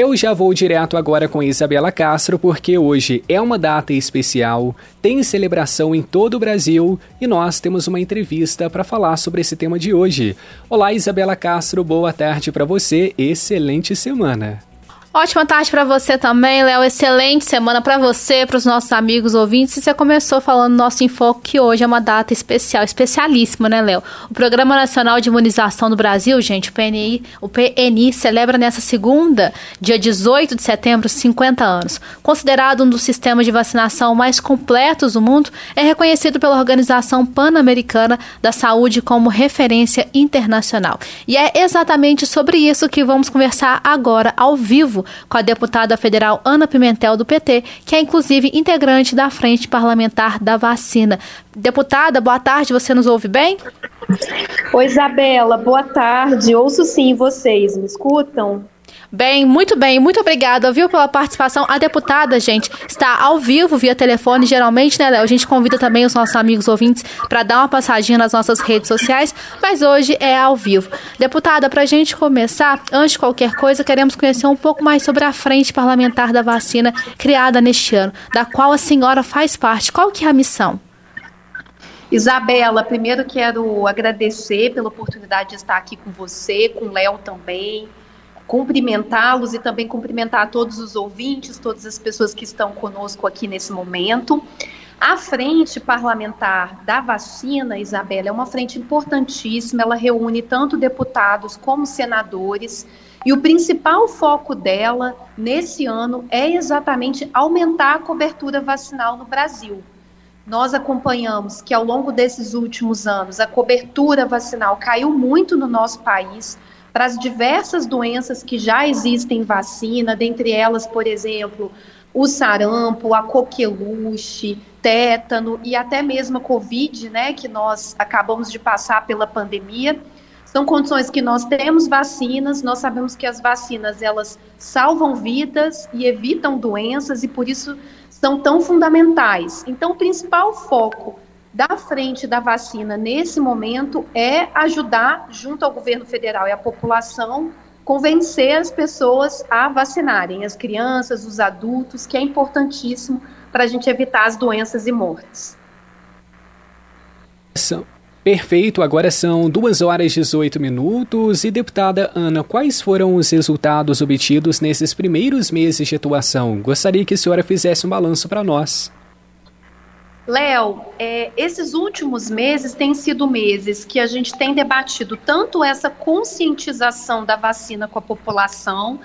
Eu já vou direto agora com Isabela Castro, porque hoje é uma data especial, tem celebração em todo o Brasil e nós temos uma entrevista para falar sobre esse tema de hoje. Olá, Isabela Castro, boa tarde para você, excelente semana. Ótima tarde para você também, Léo. Excelente semana para você, para os nossos amigos ouvintes. E você começou falando no nosso Infoco que hoje é uma data especial, especialíssima, né, Léo? O Programa Nacional de Imunização do Brasil, gente, o PNI, o PNI celebra nessa segunda, dia 18 de setembro, 50 anos. Considerado um dos sistemas de vacinação mais completos do mundo, é reconhecido pela Organização Pan-Americana da Saúde como referência internacional. E é exatamente sobre isso que vamos conversar agora ao vivo com a deputada federal Ana Pimentel do PT, que é inclusive integrante da Frente Parlamentar da Vacina. Deputada, boa tarde, você nos ouve bem? Oi, Isabela, boa tarde. Ouço sim vocês, me escutam? Bem, muito bem, muito obrigada, viu, pela participação. A deputada, gente, está ao vivo via telefone, geralmente, né, Léo? A gente convida também os nossos amigos ouvintes para dar uma passadinha nas nossas redes sociais, mas hoje é ao vivo. Deputada, para a gente começar, antes de qualquer coisa, queremos conhecer um pouco mais sobre a Frente Parlamentar da Vacina criada neste ano, da qual a senhora faz parte. Qual que é a missão? Isabela, primeiro quero agradecer pela oportunidade de estar aqui com você, com o Léo também, cumprimentá-los e também cumprimentar todos os ouvintes, todas as pessoas que estão conosco aqui nesse momento. A frente parlamentar da vacina, Isabela, é uma frente importantíssima, ela reúne tanto deputados como senadores, e o principal foco dela nesse ano é exatamente aumentar a cobertura vacinal no Brasil. Nós acompanhamos que ao longo desses últimos anos a cobertura vacinal caiu muito no nosso país, para as diversas doenças que já existem vacina, dentre elas, por exemplo, o sarampo, a coqueluche, tétano e até mesmo a Covid, né, que nós acabamos de passar pela pandemia. São condições que nós temos vacinas, nós sabemos que as vacinas elas salvam vidas e evitam doenças e por isso são tão fundamentais. Então, o principal foco da frente da vacina nesse momento é ajudar, junto ao governo federal e à população, convencer as pessoas a vacinarem, as crianças, os adultos, que é importantíssimo para a gente evitar as doenças e mortes. Perfeito, agora são 2 horas e 18 minutos. E deputada Ana, quais foram os resultados obtidos nesses primeiros meses de atuação? Gostaria que a senhora fizesse um balanço para nós. Léo, é, esses últimos meses têm sido meses que a gente tem debatido tanto essa conscientização da vacina com a população,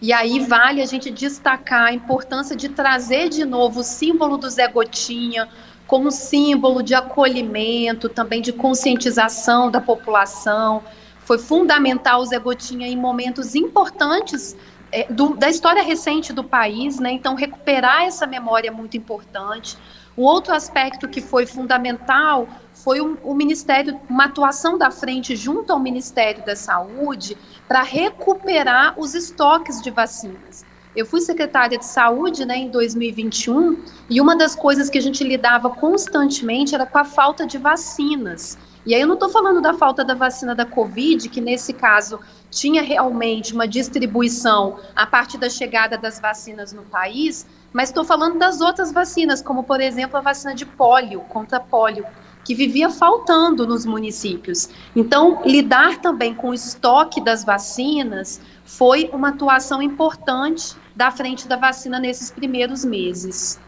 e aí vale a gente destacar a importância de trazer de novo o símbolo do Zé Gotinha como símbolo de acolhimento, também de conscientização da população. Foi fundamental o Zé Gotinha em momentos importantes é, do, da história recente do país, né? Então, recuperar essa memória é muito importante. Um outro aspecto que foi fundamental foi o, o Ministério, uma atuação da frente junto ao Ministério da Saúde para recuperar os estoques de vacinas. Eu fui secretária de saúde né, em 2021 e uma das coisas que a gente lidava constantemente era com a falta de vacinas. E aí eu não estou falando da falta da vacina da Covid, que nesse caso tinha realmente uma distribuição a partir da chegada das vacinas no país, mas estou falando das outras vacinas, como por exemplo a vacina de pólio, contra pólio, que vivia faltando nos municípios. Então, lidar também com o estoque das vacinas foi uma atuação importante da frente da vacina nesses primeiros meses.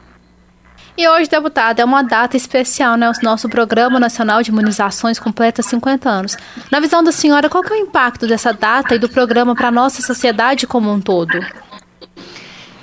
E hoje, deputada, é uma data especial, né? O nosso Programa Nacional de Imunizações completa 50 anos. Na visão da senhora, qual é o impacto dessa data e do programa para a nossa sociedade como um todo?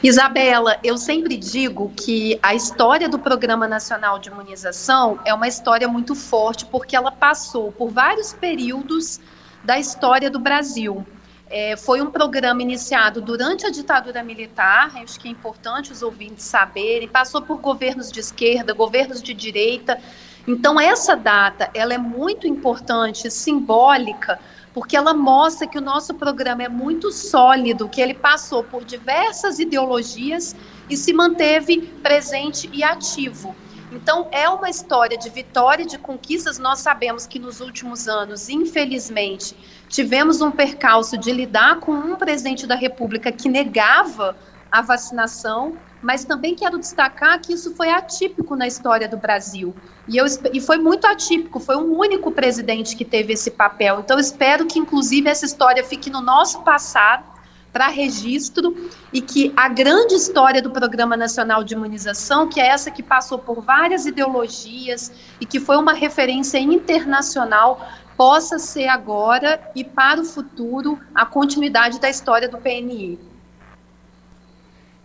Isabela, eu sempre digo que a história do Programa Nacional de Imunização é uma história muito forte porque ela passou por vários períodos da história do Brasil. É, foi um programa iniciado durante a ditadura militar, acho que é importante os ouvintes saberem, passou por governos de esquerda, governos de direita. Então essa data, ela é muito importante, simbólica, porque ela mostra que o nosso programa é muito sólido, que ele passou por diversas ideologias e se manteve presente e ativo. Então, é uma história de vitória e de conquistas. Nós sabemos que nos últimos anos, infelizmente, tivemos um percalço de lidar com um presidente da República que negava a vacinação, mas também quero destacar que isso foi atípico na história do Brasil. E, eu, e foi muito atípico, foi um único presidente que teve esse papel. Então, espero que, inclusive, essa história fique no nosso passado para registro e que a grande história do Programa Nacional de Imunização, que é essa que passou por várias ideologias e que foi uma referência internacional, possa ser agora e para o futuro a continuidade da história do PNI.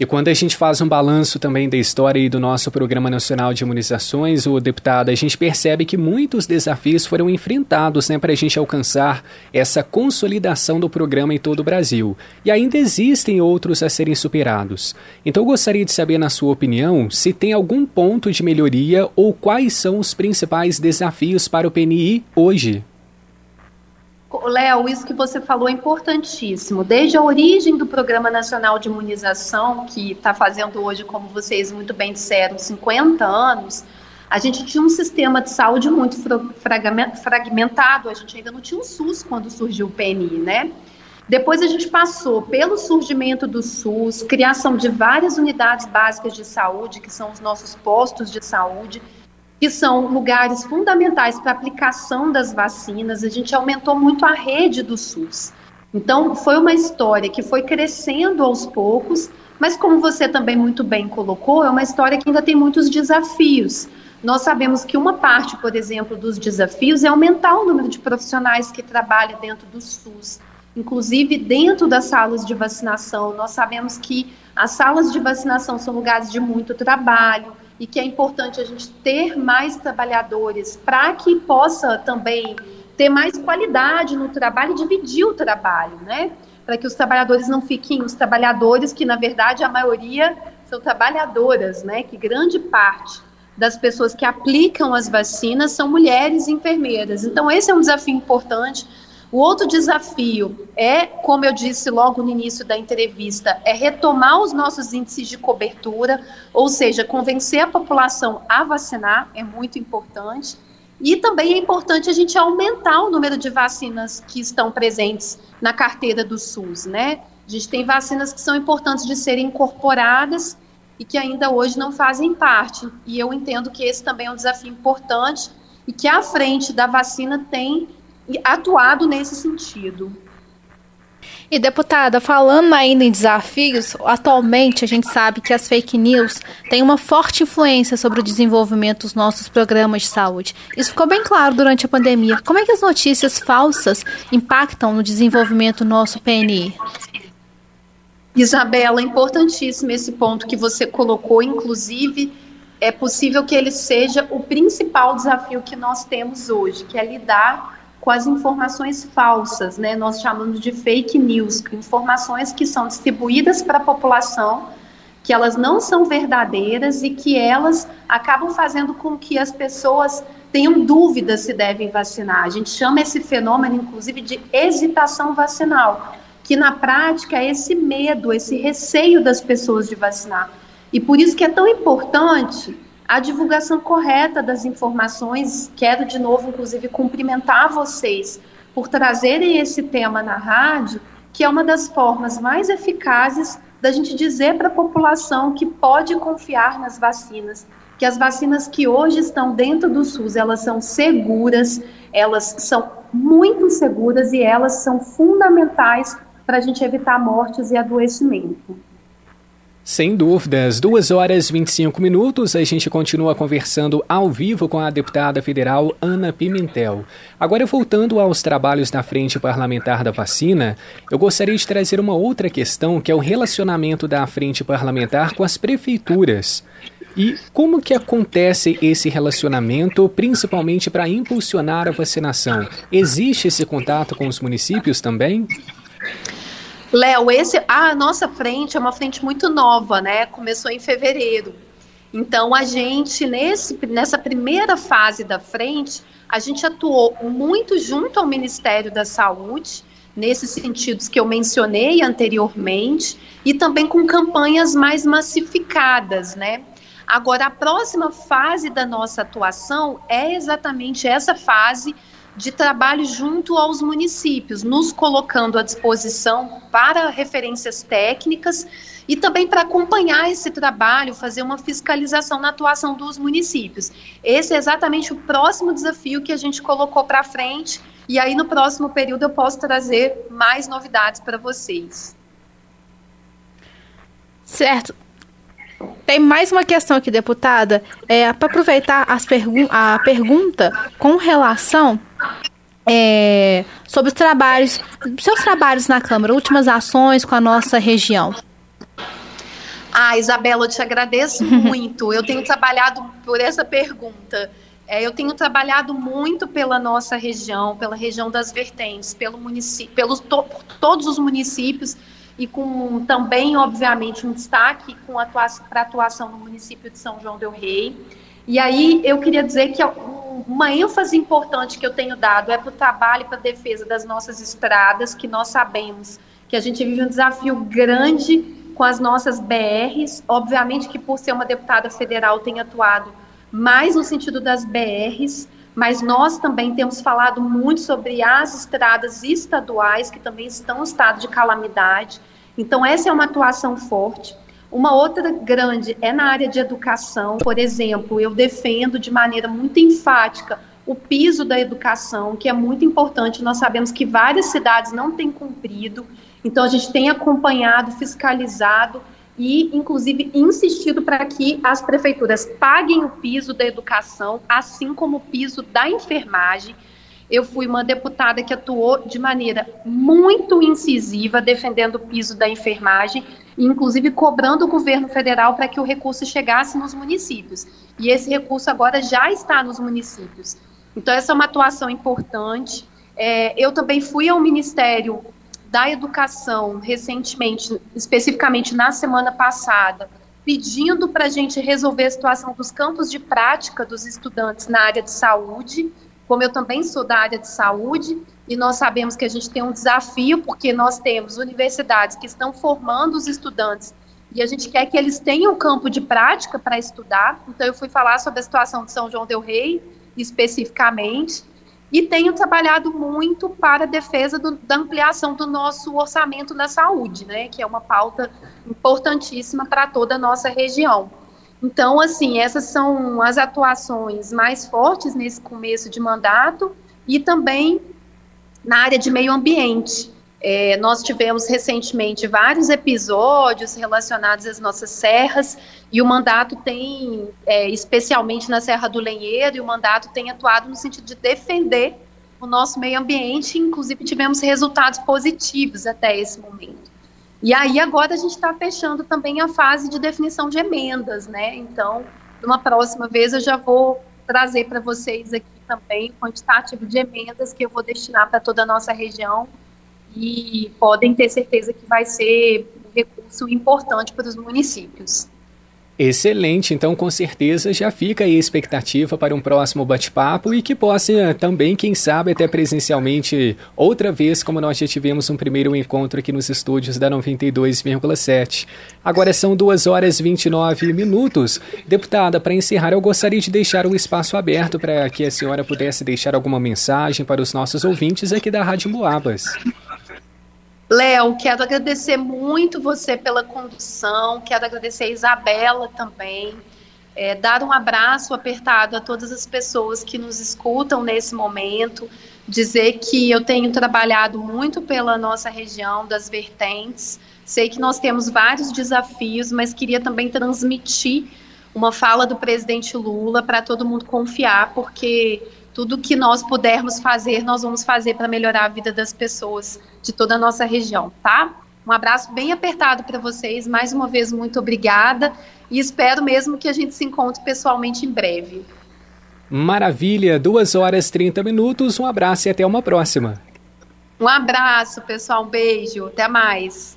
E quando a gente faz um balanço também da história e do nosso Programa Nacional de Imunizações, o deputado, a gente percebe que muitos desafios foram enfrentados né, para a gente alcançar essa consolidação do programa em todo o Brasil. E ainda existem outros a serem superados. Então eu gostaria de saber, na sua opinião, se tem algum ponto de melhoria ou quais são os principais desafios para o PNI hoje. Léo, isso que você falou é importantíssimo. Desde a origem do Programa Nacional de Imunização, que está fazendo hoje, como vocês muito bem disseram, 50 anos, a gente tinha um sistema de saúde muito fragmentado, a gente ainda não tinha um SUS quando surgiu o PNI, né? Depois a gente passou pelo surgimento do SUS, criação de várias unidades básicas de saúde, que são os nossos postos de saúde, que são lugares fundamentais para a aplicação das vacinas. A gente aumentou muito a rede do SUS. Então, foi uma história que foi crescendo aos poucos, mas como você também muito bem colocou, é uma história que ainda tem muitos desafios. Nós sabemos que uma parte, por exemplo, dos desafios é aumentar o número de profissionais que trabalham dentro do SUS. Inclusive, dentro das salas de vacinação, nós sabemos que as salas de vacinação são lugares de muito trabalho, e que é importante a gente ter mais trabalhadores para que possa também ter mais qualidade no trabalho e dividir o trabalho, né? Para que os trabalhadores não fiquem os trabalhadores que na verdade a maioria são trabalhadoras, né? Que grande parte das pessoas que aplicam as vacinas são mulheres enfermeiras. Então esse é um desafio importante o outro desafio é, como eu disse logo no início da entrevista, é retomar os nossos índices de cobertura, ou seja, convencer a população a vacinar, é muito importante. E também é importante a gente aumentar o número de vacinas que estão presentes na carteira do SUS, né? A gente tem vacinas que são importantes de serem incorporadas e que ainda hoje não fazem parte. E eu entendo que esse também é um desafio importante e que à frente da vacina tem atuado nesse sentido. E deputada, falando ainda em desafios, atualmente a gente sabe que as fake news têm uma forte influência sobre o desenvolvimento dos nossos programas de saúde. Isso ficou bem claro durante a pandemia. Como é que as notícias falsas impactam no desenvolvimento do nosso PNI? Isabela, é importantíssimo esse ponto que você colocou, inclusive é possível que ele seja o principal desafio que nós temos hoje, que é lidar com as informações falsas, né? Nós chamamos de fake news, informações que são distribuídas para a população, que elas não são verdadeiras e que elas acabam fazendo com que as pessoas tenham dúvidas se devem vacinar. A gente chama esse fenômeno, inclusive, de hesitação vacinal, que na prática é esse medo, esse receio das pessoas de vacinar. E por isso que é tão importante a divulgação correta das informações. Quero de novo, inclusive, cumprimentar vocês por trazerem esse tema na rádio, que é uma das formas mais eficazes da gente dizer para a população que pode confiar nas vacinas, que as vacinas que hoje estão dentro do SUS, elas são seguras, elas são muito seguras e elas são fundamentais para a gente evitar mortes e adoecimento. Sem dúvidas, 2 horas e 25 minutos, a gente continua conversando ao vivo com a deputada federal Ana Pimentel. Agora, voltando aos trabalhos na Frente Parlamentar da Vacina, eu gostaria de trazer uma outra questão, que é o relacionamento da Frente Parlamentar com as prefeituras. E como que acontece esse relacionamento, principalmente para impulsionar a vacinação? Existe esse contato com os municípios também? Léo, esse a nossa frente é uma frente muito nova, né? Começou em fevereiro. Então a gente nesse nessa primeira fase da frente, a gente atuou muito junto ao Ministério da Saúde, nesses sentidos que eu mencionei anteriormente, e também com campanhas mais massificadas, né? Agora, a próxima fase da nossa atuação é exatamente essa fase de trabalho junto aos municípios, nos colocando à disposição para referências técnicas e também para acompanhar esse trabalho, fazer uma fiscalização na atuação dos municípios. Esse é exatamente o próximo desafio que a gente colocou para frente, e aí no próximo período eu posso trazer mais novidades para vocês. Certo. Tem mais uma questão aqui, deputada. É, para aproveitar as pergun a pergunta com relação é, sobre os trabalhos, seus trabalhos na Câmara, últimas ações com a nossa região. Ah, Isabela, eu te agradeço muito. Eu tenho trabalhado por essa pergunta. É, eu tenho trabalhado muito pela nossa região, pela região das vertentes, pelo município, pelos to, todos os municípios e com também, obviamente, um destaque com para atuação no município de São João del Rei. E aí eu queria dizer que uma ênfase importante que eu tenho dado é para o trabalho e para a defesa das nossas estradas, que nós sabemos que a gente vive um desafio grande com as nossas BRs. Obviamente que por ser uma deputada federal tenho atuado mais no sentido das BRs, mas nós também temos falado muito sobre as estradas estaduais, que também estão em estado de calamidade. Então, essa é uma atuação forte. Uma outra grande é na área de educação. Por exemplo, eu defendo de maneira muito enfática o piso da educação, que é muito importante. Nós sabemos que várias cidades não têm cumprido, então a gente tem acompanhado, fiscalizado e, inclusive, insistido para que as prefeituras paguem o piso da educação, assim como o piso da enfermagem. Eu fui uma deputada que atuou de maneira muito incisiva defendendo o piso da enfermagem, inclusive cobrando o governo federal para que o recurso chegasse nos municípios. E esse recurso agora já está nos municípios. Então, essa é uma atuação importante. É, eu também fui ao Ministério da Educação recentemente, especificamente na semana passada, pedindo para a gente resolver a situação dos campos de prática dos estudantes na área de saúde. Como eu também sou da área de saúde, e nós sabemos que a gente tem um desafio, porque nós temos universidades que estão formando os estudantes e a gente quer que eles tenham campo de prática para estudar. Então, eu fui falar sobre a situação de São João Del Rei, especificamente, e tenho trabalhado muito para a defesa do, da ampliação do nosso orçamento na saúde, né, que é uma pauta importantíssima para toda a nossa região. Então, assim, essas são as atuações mais fortes nesse começo de mandato e também na área de meio ambiente. É, nós tivemos recentemente vários episódios relacionados às nossas serras e o mandato tem, é, especialmente na Serra do Lenheiro, e o mandato tem atuado no sentido de defender o nosso meio ambiente, inclusive tivemos resultados positivos até esse momento. E aí agora a gente está fechando também a fase de definição de emendas, né? Então, numa próxima vez eu já vou trazer para vocês aqui também o quantitativo de emendas que eu vou destinar para toda a nossa região e podem ter certeza que vai ser um recurso importante para os municípios. Excelente, então com certeza já fica aí a expectativa para um próximo bate-papo e que possa também, quem sabe, até presencialmente outra vez, como nós já tivemos um primeiro encontro aqui nos estúdios da 92,7. Agora são 2 horas e 29 minutos. Deputada, para encerrar, eu gostaria de deixar o espaço aberto para que a senhora pudesse deixar alguma mensagem para os nossos ouvintes aqui da Rádio Moabas. Léo, quero agradecer muito você pela condução, quero agradecer a Isabela também, é, dar um abraço apertado a todas as pessoas que nos escutam nesse momento, dizer que eu tenho trabalhado muito pela nossa região das vertentes, sei que nós temos vários desafios, mas queria também transmitir uma fala do presidente Lula para todo mundo confiar, porque tudo que nós pudermos fazer, nós vamos fazer para melhorar a vida das pessoas de toda a nossa região, tá? Um abraço bem apertado para vocês. Mais uma vez, muito obrigada. E espero mesmo que a gente se encontre pessoalmente em breve. Maravilha, 2 horas e 30 minutos. Um abraço e até uma próxima. Um abraço, pessoal. Um beijo. Até mais.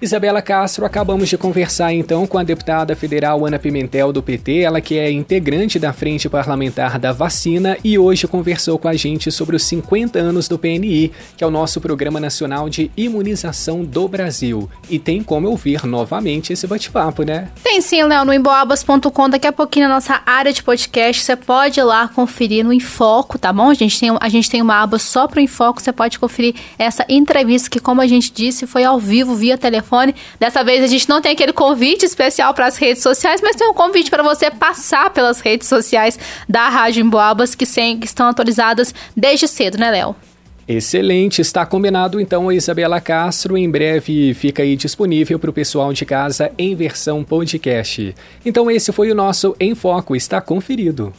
Isabela Castro, acabamos de conversar então com a deputada federal Ana Pimentel do PT, ela que é integrante da Frente Parlamentar da Vacina e hoje conversou com a gente sobre os 50 anos do PNI, que é o nosso Programa Nacional de Imunização do Brasil. E tem como ouvir novamente esse bate-papo, né? Tem sim, Léo, no emboabas.com, daqui a pouquinho na nossa área de podcast, você pode ir lá conferir no Enfoco, tá bom? A gente tem, a gente tem uma aba só pro Enfoco, você pode conferir essa entrevista que, como a gente disse, foi ao vivo, via telefone telefone. Dessa vez a gente não tem aquele convite especial para as redes sociais, mas tem um convite para você passar pelas redes sociais da Rádio Emboabas, que, que estão atualizadas desde cedo, né, Léo? Excelente, está combinado então a Isabela Castro. Em breve fica aí disponível para o pessoal de casa em versão podcast. Então esse foi o nosso Em Foco, está conferido.